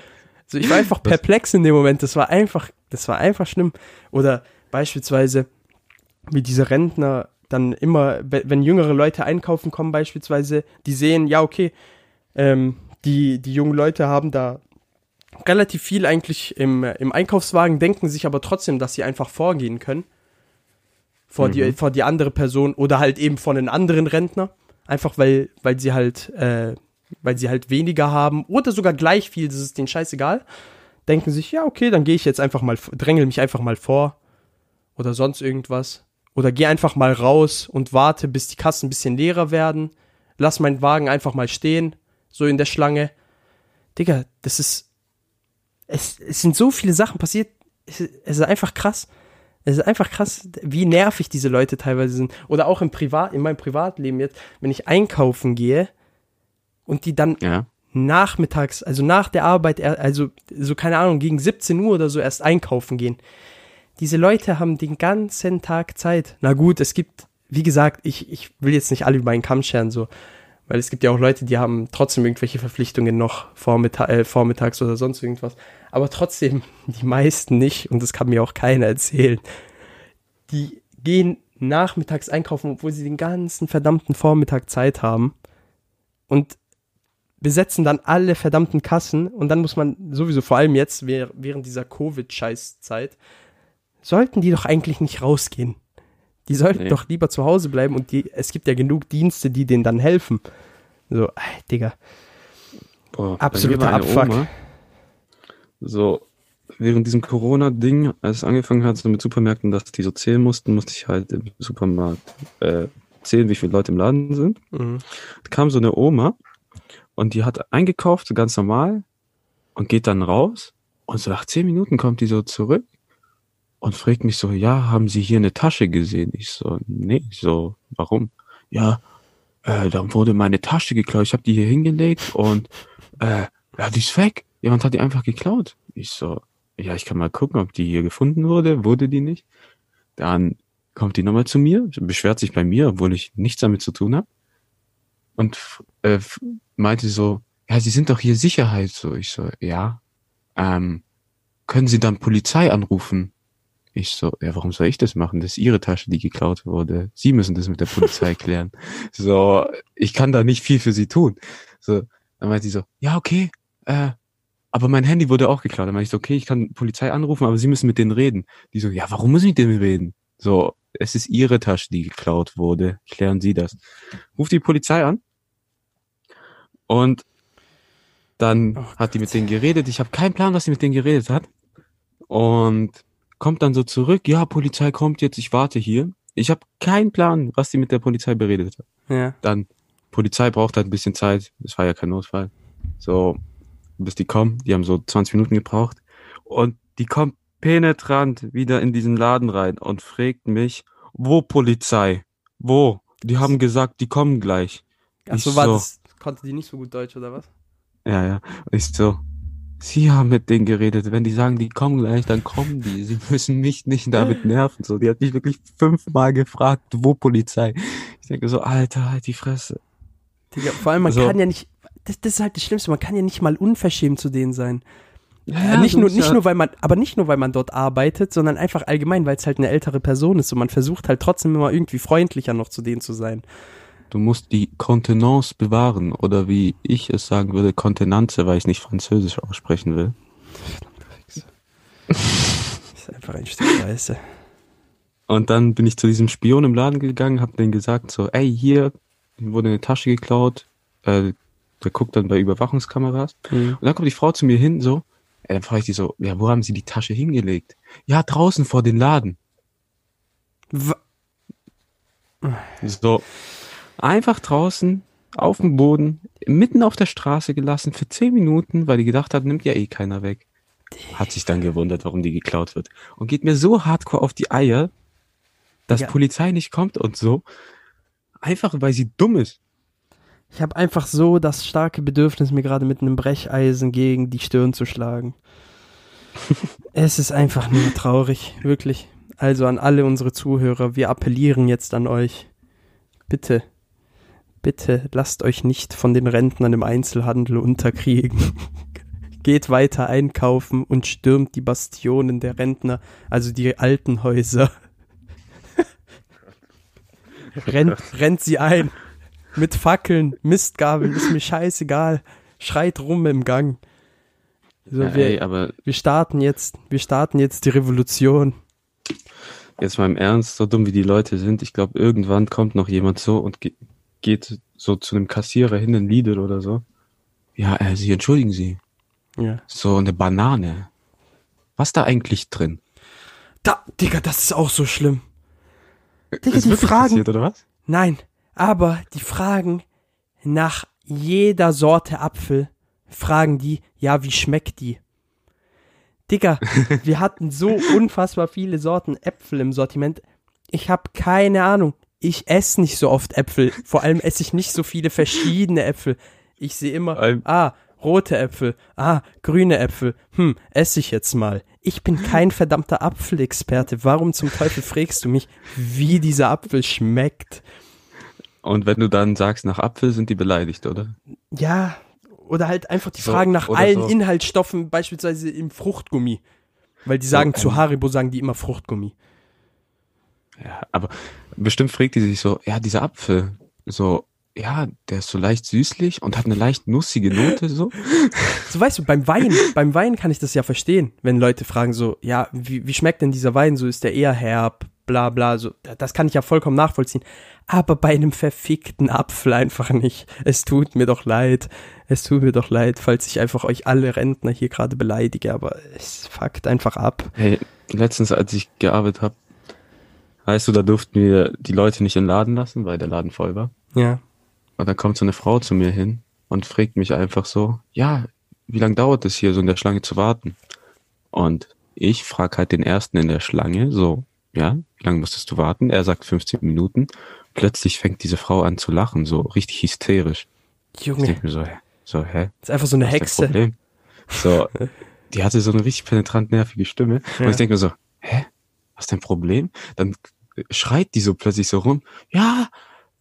Also ich war einfach perplex in dem Moment. Das war einfach, das war einfach schlimm. Oder beispielsweise, wie diese Rentner dann immer, we- wenn jüngere Leute einkaufen kommen beispielsweise, die sehen, ja, okay, ähm, die, die jungen Leute haben da relativ viel eigentlich im, im Einkaufswagen, denken sich aber trotzdem, dass sie einfach vorgehen können. Vor, die, Mhm. vor die andere Person oder halt eben von einem anderen Rentner. Einfach weil, weil sie halt, äh, weil sie halt weniger haben oder sogar gleich viel, das ist denen scheißegal. Denken sich, ja, okay, dann gehe ich jetzt einfach mal, drängel mich einfach mal vor. Oder sonst irgendwas. Oder geh einfach mal raus und warte, bis die Kassen ein bisschen leerer werden. Lass meinen Wagen einfach mal stehen, so in der Schlange. Digga, das ist. Es, es sind so viele Sachen passiert. Es, ist- es ist einfach krass. Es ist einfach krass, wie nervig diese Leute teilweise sind. Oder auch im Privat, in meinem Privatleben jetzt, wenn ich einkaufen gehe und die dann Ja. nachmittags, also nach der Arbeit, also so keine Ahnung, gegen 17 Uhr oder so erst einkaufen gehen. Diese Leute haben den ganzen Tag Zeit. Na gut, es gibt, wie gesagt, ich, ich will jetzt nicht alle über einen Kamm scheren, so, weil es gibt ja auch Leute, die haben trotzdem irgendwelche Verpflichtungen noch vormitta äh, vormittags oder sonst irgendwas. Aber trotzdem, die meisten nicht, und das kann mir auch keiner erzählen. Die gehen nachmittags einkaufen, obwohl sie den ganzen verdammten Vormittag Zeit haben. Und besetzen dann alle verdammten Kassen und dann muss man sowieso vor allem jetzt währ- während dieser Covid-Scheißzeit sollten die doch eigentlich nicht rausgehen. Die sollten Nee. doch lieber zu Hause bleiben und die, es gibt ja genug Dienste, die denen dann helfen. So, ey, Digga. Boah, Absoluter Abfuck. Oma, so, während diesem Corona-Ding, als es angefangen hat, so mit Supermärkten, dass die so zählen mussten, musste ich halt im Supermarkt äh, zählen, wie viele Leute im Laden sind. Mhm. Da kam so eine Oma und die hat eingekauft, so ganz normal, und geht dann raus. Und so nach zehn Minuten kommt die so zurück und fragt mich so, ja, haben Sie hier eine Tasche gesehen? Ich so, nee, ich so, warum? Ja, äh, dann wurde meine Tasche geklaut. Ich habe die hier hingelegt und äh, ja, die ist weg. Jemand hat die einfach geklaut. Ich so, ja, ich kann mal gucken, ob die hier gefunden wurde. Wurde die nicht? Dann kommt die nochmal zu mir, beschwert sich bei mir, obwohl ich nichts damit zu tun habe. Und äh, meinte so, ja, Sie sind doch hier Sicherheit. So, ich so, ja. Ähm, können Sie dann Polizei anrufen? Ich so, ja, warum soll ich das machen? Das ist Ihre Tasche, die geklaut wurde. Sie müssen das mit der Polizei klären. So, ich kann da nicht viel für Sie tun. So, dann meinte sie so, ja, okay, äh, aber mein Handy wurde auch geklaut. Dann meinte ich so, okay, ich kann Polizei anrufen, aber Sie müssen mit denen reden. Die so, ja, warum muss ich mit denen reden? So, es ist Ihre Tasche, die geklaut wurde. Klären Sie das. Ruft die Polizei an. Und dann Oh hat die mit denen geredet. Ich habe keinen Plan, was sie mit denen geredet hat. Und kommt dann so zurück. Ja, Polizei kommt jetzt, ich warte hier. Ich habe keinen Plan, was die mit der Polizei beredet hat. Ja. Dann, Polizei braucht halt ein bisschen Zeit. Es war ja kein Notfall. So, bis die kommen. Die haben so 20 Minuten gebraucht. Und die kommt penetrant wieder in diesen Laden rein und fragt mich, wo Polizei? Wo? Die haben gesagt, die kommen gleich. Achso, Ich war so. das, konnte die nicht so gut Deutsch oder was? Ja, ja. Ich so, sie haben mit denen geredet. Wenn die sagen, die kommen gleich, dann kommen die. Sie müssen mich nicht damit nerven. So, die hat mich wirklich fünfmal gefragt, wo Polizei? Ich denke so, Alter, halt die Fresse. Digga, vor allem, man Also- kann ja nicht, das, das ist halt das Schlimmste, man kann ja nicht mal unverschämt zu denen sein. Ja, nicht du nur, nicht ja- nur, weil man, aber nicht nur, weil man dort arbeitet, sondern einfach allgemein, weil es halt eine ältere Person ist und man versucht halt trotzdem immer irgendwie freundlicher noch zu denen zu sein. Du musst die Kontenance bewahren. Oder wie ich es sagen würde, Kontenanze, weil ich nicht Französisch aussprechen will. ist einfach ein Stück Scheiße. Und dann bin ich zu diesem Spion im Laden gegangen, hab denen gesagt so, ey, hier wurde eine Tasche geklaut. Äh, der guckt dann bei Überwachungskameras. Mhm. Und dann kommt die Frau zu mir hin, so, äh, dann frage ich die so, ja, wo haben sie die Tasche hingelegt? Ja, draußen vor den Laden. Wa- So, einfach draußen, auf dem Boden, mitten auf der Straße gelassen für zehn Minuten, weil die gedacht hat, nimmt ja eh keiner weg. Hat sich dann gewundert, warum die geklaut wird. Und geht mir so hardcore auf die Eier, dass Ja. Polizei nicht kommt und so. Einfach, weil sie dumm ist. Ich habe einfach so das starke Bedürfnis, mir gerade mit einem Brecheisen gegen die Stirn zu schlagen. es ist einfach nur traurig, wirklich. Also an alle unsere Zuhörer, wir appellieren jetzt an euch. Bitte, bitte lasst euch nicht von den Rentnern im Einzelhandel unterkriegen. Geht weiter einkaufen und stürmt die Bastionen der Rentner, also die alten Häuser. rennt, rennt sie ein. Mit Fackeln, Mistgabeln, ist mir scheißegal. Schreit rum im Gang. So, Ja, wir, ey, aber wir starten jetzt, wir starten jetzt die Revolution. jetzt mal im Ernst, so dumm wie die Leute sind, ich glaube, irgendwann kommt noch jemand so und geht so zu einem Kassierer hin in Lidl oder so. Ja, äh, Sie entschuldigen Sie. Ja. So eine Banane. Was da eigentlich drin? Da, Digga, das ist auch so schlimm. Digga, Ist die Fragen. passiert, oder was? Nein, aber die fragen nach jeder Sorte Apfel, fragen die, ja, wie schmeckt die? Digga, wir hatten so unfassbar viele Sorten Äpfel im Sortiment. Ich habe keine Ahnung. Ich esse nicht so oft Äpfel. Vor allem esse ich nicht so viele verschiedene Äpfel. Ich sehe immer, Ähm. ah, rote Äpfel, ah, grüne Äpfel. Hm, esse ich jetzt mal. Ich bin kein verdammter Apfelexperte. Warum zum Teufel fragst du mich, wie dieser Apfel schmeckt? Und wenn du dann sagst, nach Apfel sind die beleidigt, oder? Ja, oder halt einfach die So, Fragen nach allen so. Inhaltsstoffen, beispielsweise im Fruchtgummi. Weil die sagen, So, zu Haribo sagen die immer Fruchtgummi. Ja, aber bestimmt fragt die sich so, ja, dieser Apfel, so, ja, der ist so leicht süßlich und hat eine leicht nussige Note, so. So weißt du, beim Wein, beim Wein kann ich das ja verstehen, wenn Leute fragen so, ja, wie, wie schmeckt denn dieser Wein? So ist der eher herb, bla bla, so, das kann ich ja vollkommen nachvollziehen. Aber bei einem verfickten Apfel einfach nicht. Es tut mir doch leid. Es tut mir doch leid, falls ich einfach euch alle Rentner hier gerade beleidige, aber es fuckt einfach ab. Hey, letztens, als ich gearbeitet habe, weißt du, da durften wir die Leute nicht in den Laden lassen, weil der Laden voll war. Ja. Und dann kommt so eine Frau zu mir hin und fragt mich einfach so, ja, wie lange dauert es hier so in der Schlange zu warten? Und ich frage halt den ersten in der Schlange, so, ja, wie lange musstest du warten? Er sagt 15 Minuten. Plötzlich fängt diese Frau an zu lachen, so richtig hysterisch. Ich Junge, denke mir so, hä? So, hä? ist einfach so eine Hexe. So, die hatte so eine richtig penetrant nervige Stimme. Ja. Und ich denke mir so, hä? Was ist dein Problem? Dann schreit die so plötzlich so rum, ja,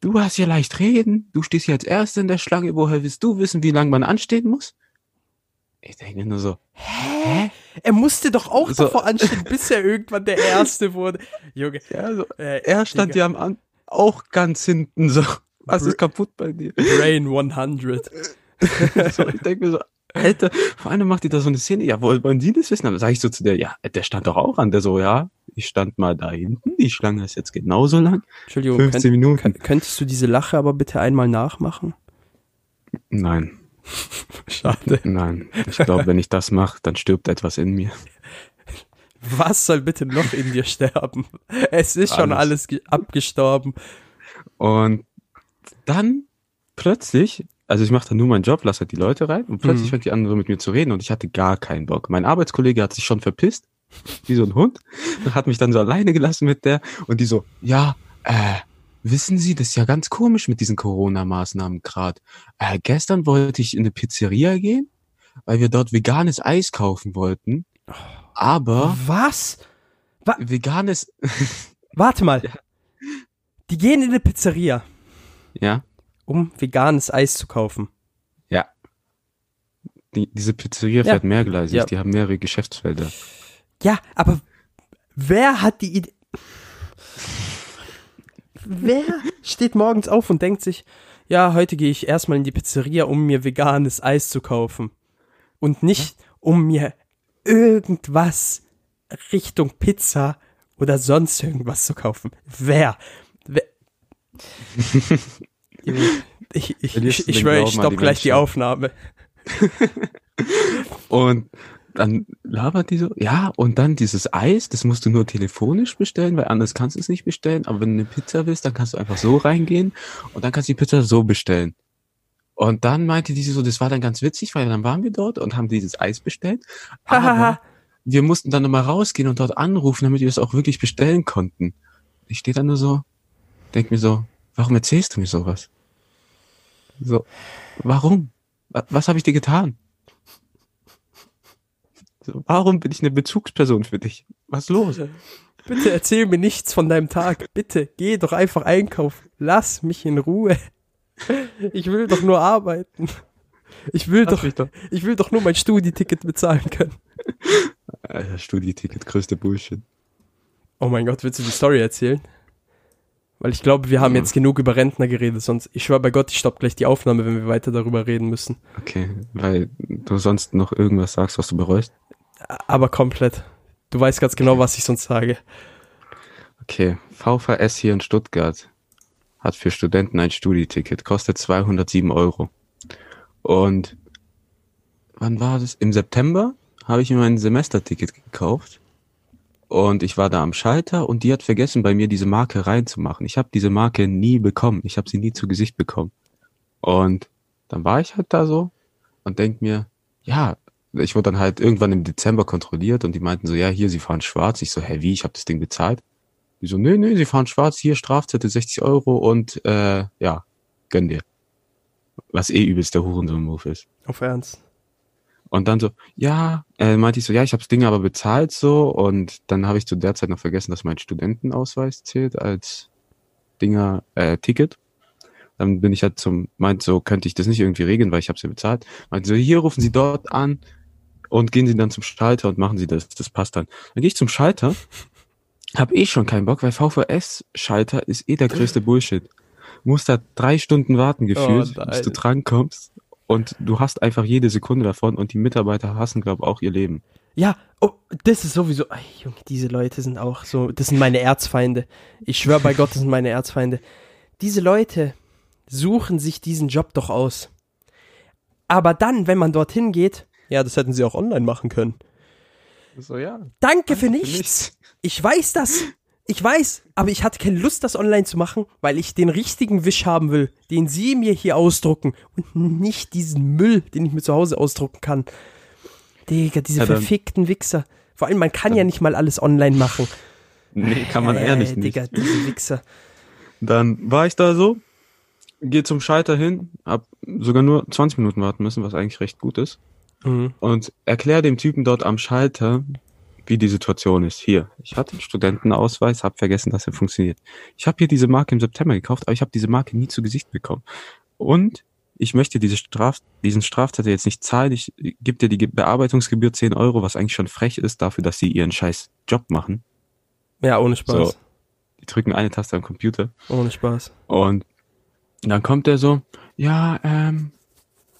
du hast ja leicht reden, du stehst hier als Erster in der Schlange, woher willst du wissen, wie lange man anstehen muss? Ich denke nur so, hä? Er musste doch auch So. davor anstehen, bis er irgendwann der Erste wurde. Junge, Ja, so, äh, er stand ja am An auch ganz hinten so. Was Br- ist kaputt bei dir? Brain 100. so, ich denke mir so, Alter, vor allem macht die da so eine Szene, ja, woll- wollen Sie das wissen? Dann sage ich so zu der, ja, der stand doch auch an. Der so, ja, ich stand mal da hinten, die Schlange ist jetzt genauso lang. Entschuldigung, 15 könnt, Minuten. könnt, könntest du diese Lache aber bitte einmal nachmachen? Nein, Schade. nein. Ich glaube, wenn ich das mache, dann stirbt etwas in mir. Was soll bitte noch in dir sterben? Es ist schon Alles. alles ge- abgestorben. Und dann plötzlich, also ich mache dann nur meinen Job, lasse halt die Leute rein und plötzlich Mhm. fängt die an, so mit mir zu reden und ich hatte gar keinen Bock. Mein Arbeitskollege hat sich schon verpisst, wie so ein Hund, und hat mich dann so alleine gelassen mit der und die so, ja, äh, wissen Sie, das ist ja ganz komisch mit diesen Corona-Maßnahmen gerade. Äh, gestern wollte ich in eine Pizzeria gehen, weil wir dort veganes Eis kaufen wollten, aber Was? veganes, Warte mal. Die gehen in eine Pizzeria, ja, um veganes Eis zu kaufen. die, diese Pizzeria Ja. fährt mehrgleisig, Ja. die haben mehrere Geschäftsfelder. Ja, aber wer hat die Idee? Wer steht morgens auf und denkt sich, ja, heute gehe ich erstmal in die Pizzeria, um mir veganes Eis zu kaufen. Und nicht, um mir irgendwas Richtung Pizza oder sonst irgendwas zu kaufen. Wer? Wer? ich ich, ich, ich schwöre, ich stopp die gleich die Menschen? Aufnahme. Und dann labert die so, ja, und dann dieses Eis, das musst du nur telefonisch bestellen, weil anders kannst du es nicht bestellen. Aber wenn du eine Pizza willst, dann kannst du einfach so reingehen und dann kannst du die Pizza so bestellen. Und dann meinte die so, das war dann ganz witzig, weil dann waren wir dort und haben dieses Eis bestellt. Aber wir mussten dann nochmal rausgehen und dort anrufen, damit wir es auch wirklich bestellen konnten. Ich stehe dann nur so, denk mir so, warum erzählst du mir sowas? So, warum? Wa- Was habe ich dir getan? So, warum bin ich eine Bezugsperson für dich? Was ist los? Bitte erzähl mir nichts von deinem Tag. Bitte, geh doch einfach einkaufen. Lass mich in Ruhe. Ich will doch nur arbeiten. Ich will doch, doch. ich will doch nur mein Studieticket bezahlen können. Alter, Studieticket, größte Bullshit. Oh mein Gott, willst du die Story erzählen? Weil ich glaube, wir haben Ja. jetzt genug über Rentner geredet, sonst, ich schwör bei Gott, ich stopp gleich die Aufnahme, wenn wir weiter darüber reden müssen. Okay, weil du sonst noch irgendwas sagst, was du bereust. Aber komplett. Du weißt ganz genau, was ich sonst sage. Okay, VVS hier in Stuttgart hat für Studenten ein Studieticket, kostet 207 Euro. Und wann war das? Im September habe ich mir mein Semesterticket gekauft und ich war da am Schalter und die hat vergessen, bei mir diese Marke reinzumachen. Ich habe diese Marke nie bekommen. Ich habe sie nie zu Gesicht bekommen. Und dann war ich halt da so und denk mir, ja, ich wurde dann halt irgendwann im Dezember kontrolliert und die meinten so, ja, hier, sie fahren schwarz. Ich so, hä, wie? Ich habe das Ding bezahlt. Die so, nee, nee, sie fahren schwarz, hier Strafzettel 60 Euro und äh, ja, gönn dir. Was eh übelst der Hurensohn-Move ist. Auf Ernst. Und dann so, ja, äh, meinte ich so, ja, ich habe das Ding aber bezahlt so und dann habe ich zu der Zeit noch vergessen, dass mein Studentenausweis zählt als Dinger, äh, Ticket. Dann bin ich halt zum, meint so, könnte ich das nicht irgendwie regeln, weil ich habe ja bezahlt. Meinte so, hier rufen Sie dort an und gehen Sie dann zum Schalter und machen Sie das, das passt dann. Dann gehe ich zum Schalter, hab eh schon keinen Bock, weil VVS-Schalter ist eh der größte Bullshit. Musst da drei Stunden warten gefühlt, Oh bis du drankommst und du hast einfach jede Sekunde davon und die Mitarbeiter hassen, glaube auch ihr Leben. Ja, oh, das ist sowieso. Ey, Junge, diese Leute sind auch so. Das sind meine Erzfeinde. Ich schwöre bei Gott, das sind meine Erzfeinde. Diese Leute suchen sich diesen Job doch aus. Aber dann, wenn man dorthin geht, ja, das hätten sie auch online machen können. So, ja. Danke für nichts. Ich weiß das. Ich weiß, aber ich hatte keine Lust, das online zu machen, weil ich den richtigen Wisch haben will, den sie mir hier ausdrucken und nicht diesen Müll, den ich mir zu Hause ausdrucken kann. Digga, diese Ja, verfickten Wichser. Vor allem, man kann ja nicht mal alles online machen. Nee, kann man ehrlich Äh, nicht. Digga, diese Wichser. Dann war ich da so, gehe zum Schalter hin, hab sogar nur 20 Minuten warten müssen, was eigentlich recht gut ist. Mhm. Und erklär dem Typen dort am Schalter, wie die Situation ist. Hier, ich hatte einen Studentenausweis, habe vergessen, dass er funktioniert. Ich habe hier diese Marke im September gekauft, aber ich habe diese Marke nie zu Gesicht bekommen. Und ich möchte diese Straf diesen Strafzettel jetzt nicht zahlen. Ich gebe dir die Ge- Bearbeitungsgebühr 10 Euro, was eigentlich schon frech ist dafür, dass sie ihren scheiß Job machen. Ja, ohne Spaß. So. Die drücken eine Taste am Computer. Ohne Spaß. Und dann kommt er so, ja, ähm,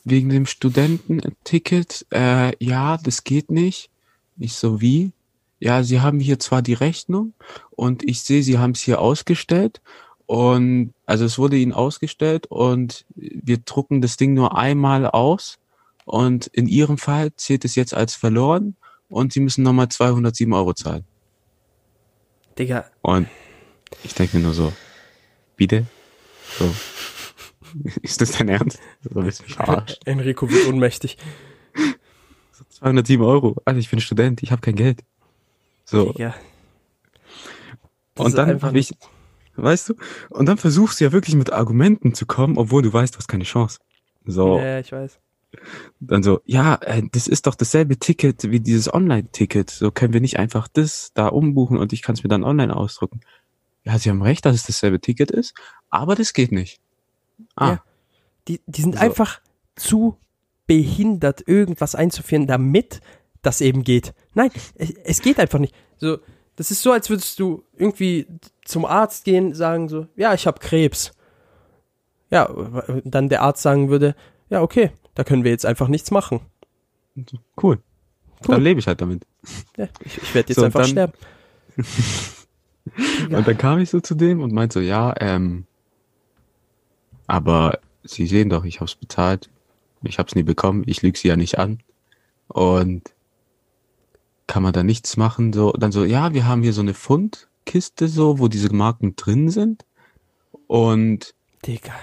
wegen dem Studententicket, äh, ja, das geht nicht. Ich so, wie? Ja, Sie haben hier zwar die Rechnung und ich sehe, Sie haben es hier ausgestellt und also es wurde Ihnen ausgestellt und wir drucken das Ding nur einmal aus und in Ihrem Fall zählt es jetzt als verloren und Sie müssen nochmal 207 Euro zahlen. Digga, Und ich denke mir nur so, bitte? So. Ist das dein Ernst? So willst du mich verarschen. Enrico wird ohnmächtig. 207 Euro. Also ich bin Student, ich habe kein Geld. So. Das Und dann einfach hab ich, weißt du, und dann versuchst du ja wirklich mit Argumenten zu kommen, obwohl du weißt, du hast keine Chance. So, Ja, ich weiß. dann so, ja, äh, das ist doch dasselbe Ticket wie dieses Online-Ticket. So können wir nicht einfach das da umbuchen und ich kann es mir dann online ausdrucken. Ja, sie haben recht, dass es dasselbe Ticket ist, aber das geht nicht. Ah, Ja. Die, die sind So. einfach zu behindert, irgendwas einzuführen, damit das eben geht. Nein, es, es geht einfach nicht. So, das ist so, als würdest du irgendwie zum Arzt gehen, sagen so, ja, ich habe Krebs. Ja, dann der Arzt sagen würde, ja, okay, da können wir jetzt einfach nichts machen. cool. Cool. Dann lebe ich halt damit. Ja, ich, ich werde jetzt So, einfach dann- sterben. Und dann kam ich so zu dem und meinte so, ja, ähm, aber Sie sehen doch, ich hab's bezahlt. Ich hab's nie bekommen. Ich lüge Sie ja nicht an. Und kann man da nichts machen? So, dann so, ja, wir haben hier so eine Fundkiste so, wo diese Marken drin sind. Und Digga.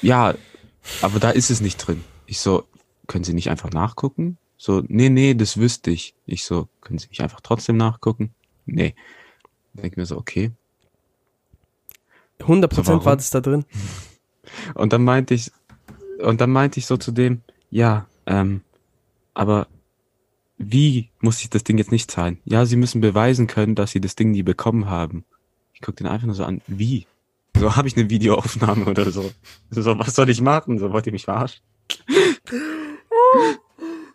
ja, aber da ist es nicht drin. Ich so, können Sie nicht einfach nachgucken? So, nee, nee, das wüsste ich. Ich so, können Sie nicht einfach trotzdem nachgucken? Nee. Denk mir so, okay. 100% So, war das da drin. Und dann meinte ich, und dann meinte ich so zu dem, ja, ähm, aber wie muss ich das Ding jetzt nicht zahlen? Ja, Sie müssen beweisen können, dass Sie das Ding nie bekommen haben. Ich guck den einfach nur so an, wie? So habe ich eine Videoaufnahme oder so. So, was soll ich machen? So wollt ihr mich verarschen?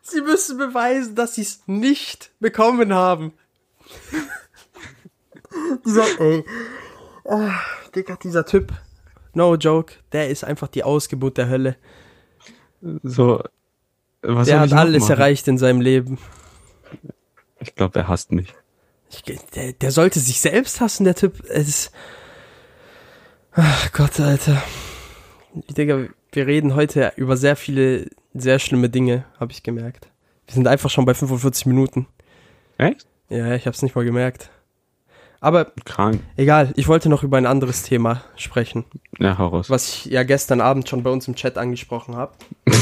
Sie müssen beweisen, dass sie es nicht bekommen haben. dieser, ey. Oh, Digga, dieser Typ. No joke. Der ist einfach die Ausgeburt der Hölle. So, was der hat ich alles machen? erreicht in seinem Leben. Ich glaube, er hasst mich. Ich, der, der sollte sich selbst hassen, der Typ. Es ist. Ach Gott, Alter. Digga, wir reden heute über sehr viele, sehr schlimme Dinge, habe ich gemerkt. Wir sind einfach schon bei 45 Minuten. Echt? Ja, ich hab's nicht mal gemerkt. Aber Krank. egal, ich wollte noch über ein anderes Thema sprechen, Ja, hau raus. was ich ja gestern Abend schon bei uns im Chat angesprochen habe.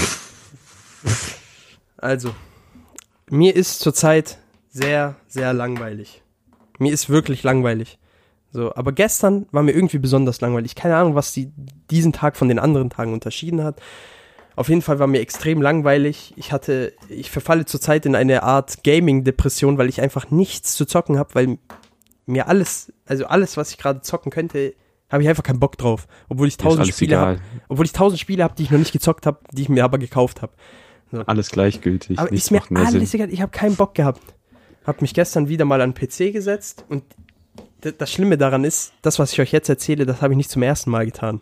also, mir ist zurzeit sehr, sehr langweilig. Mir ist wirklich langweilig. So, aber gestern war mir irgendwie besonders langweilig. Keine Ahnung, was die, diesen Tag von den anderen Tagen unterschieden hat. Auf jeden Fall war mir extrem langweilig. Ich hatte, ich verfalle zurzeit in eine Art Gaming-Depression, weil ich einfach nichts zu zocken habe, weil mir alles, also alles, was ich gerade zocken könnte, habe ich einfach keinen Bock drauf. Obwohl ich tausend Spiele habe, obwohl ich tausend Spiele habe, die ich noch nicht gezockt habe, die ich mir aber gekauft habe. Alles gleichgültig. Aber ist mir alles Sinn. egal, ich habe keinen Bock gehabt. Hab mich gestern wieder mal an den PC gesetzt und das Schlimme daran ist, das, was ich euch jetzt erzähle, das habe ich nicht zum ersten Mal getan.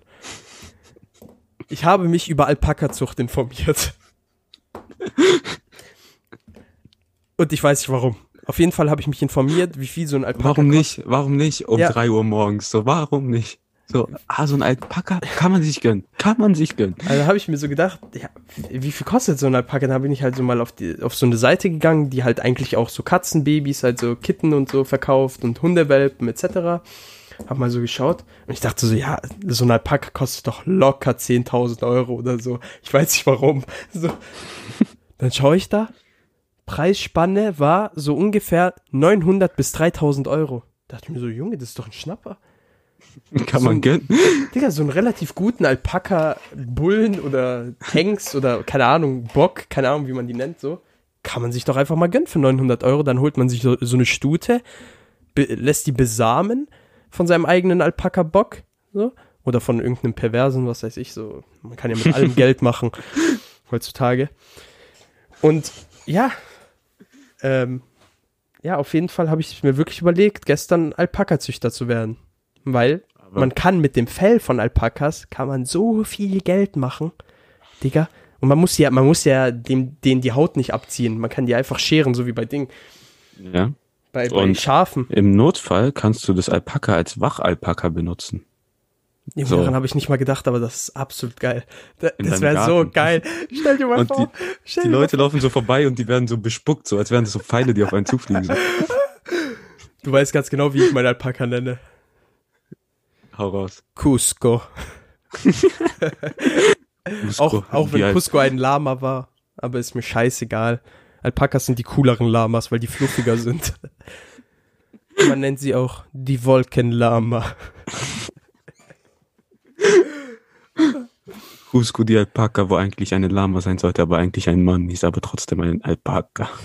Ich habe mich über Alpaka-Zucht informiert. Und ich weiß nicht warum. Auf jeden Fall habe ich mich informiert, wie viel so ein Alpaka Warum kostet. nicht? Warum nicht um Ja. drei Uhr morgens? So, warum nicht? So, ah, so ein Alpaka kann man sich gönnen. Kann man sich gönnen. Also habe ich mir so gedacht, ja, wie viel kostet so ein Alpaka? Dann bin ich halt so mal auf, die, auf so eine Seite gegangen, die halt eigentlich auch so Katzenbabys, halt so Kitten und so verkauft und Hundewelpen etc. Hab mal so geschaut und ich dachte so, ja, so ein Alpaka kostet doch locker 10.000 Euro oder so. Ich weiß nicht warum. So. Dann schaue ich da, Preisspanne war so ungefähr 900 bis 3.000 Euro. Da dachte ich mir so, Junge, das ist doch ein Schnapper. Kann So man ein- gönnen. Digga, so einen relativ guten Alpaka, Bullen oder Hengst oder keine Ahnung, Bock, keine Ahnung, wie man die nennt, so, kann man sich doch einfach mal gönnen für 900 Euro. Dann holt man sich so, so eine Stute, lässt die besamen von seinem eigenen Alpaka-Bock, so, oder von irgendeinem Perversen, was weiß ich, so. Man kann ja mit allem Geld machen heutzutage. Und ja, ähm, ja, auf jeden Fall habe ich mir wirklich überlegt, gestern Alpaka-Züchter zu werden. Weil Aber- man kann mit dem Fell von Alpakas kann man so viel Geld machen, Digga. Und man muss ja, man muss ja dem, denen die Haut nicht abziehen. Man kann die einfach scheren, so wie bei Ding, Ja. bei, bei Schafen. Im Notfall kannst du das Alpaka als Wachalpaka benutzen. Junge, so. Daran habe ich nicht mal gedacht, aber das ist absolut geil. Da, das wäre so geil. Stell dir mal Und vor. Die mal Leute laufen so vorbei und die werden so bespuckt, so als wären das so Pfeile, die auf einen zufliegen. So. Du weißt ganz genau, wie ich meinen Alpaka nenne. Hau raus. Cusco. Auch, Cusco, auch wie wenn Cusco ein Lama war. Aber ist mir scheißegal. Alpakas sind die cooleren Lamas, weil die fluffiger sind. Man nennt sie auch die Wolkenlama. Cusco die Alpaka, wo eigentlich eine Lama sein sollte, aber eigentlich ein Mann, ist aber trotzdem ein Alpaka.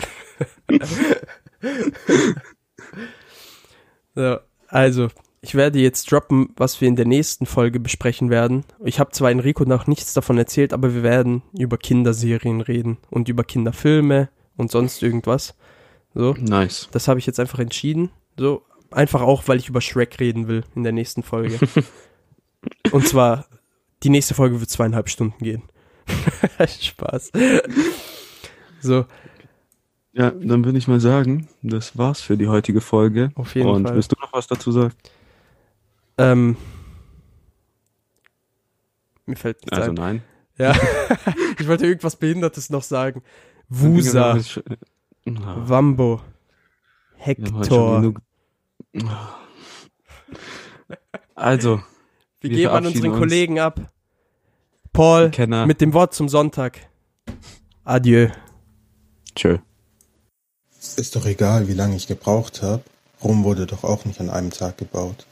So, also, ich werde jetzt droppen, was wir in der nächsten Folge besprechen werden. Ich habe zwar Enrico noch nichts davon erzählt, aber wir werden über Kinderserien reden und über Kinderfilme und sonst irgendwas. So, Nice. das habe ich jetzt einfach entschieden. So, einfach auch, weil ich über Shrek reden will in der nächsten Folge. und zwar, die nächste Folge wird zweieinhalb Stunden gehen. Spaß. So, Ja, dann würde ich mal sagen, das war's für die heutige Folge. auf jeden und Fall. willst du noch was dazu sagen? Ähm, mir fällt nichts Also ein. nein. Ja, ich wollte irgendwas Behindertes noch sagen. Wusa, Ja, Wambo, Hector. genug- Also, Wir wir geben an unseren uns. Kollegen ab. Paul, Kenner. mit dem Wort zum Sonntag. Adieu. Tschö. Ist doch egal, wie lange ich gebraucht habe. Rom wurde doch auch nicht an einem Tag gebaut.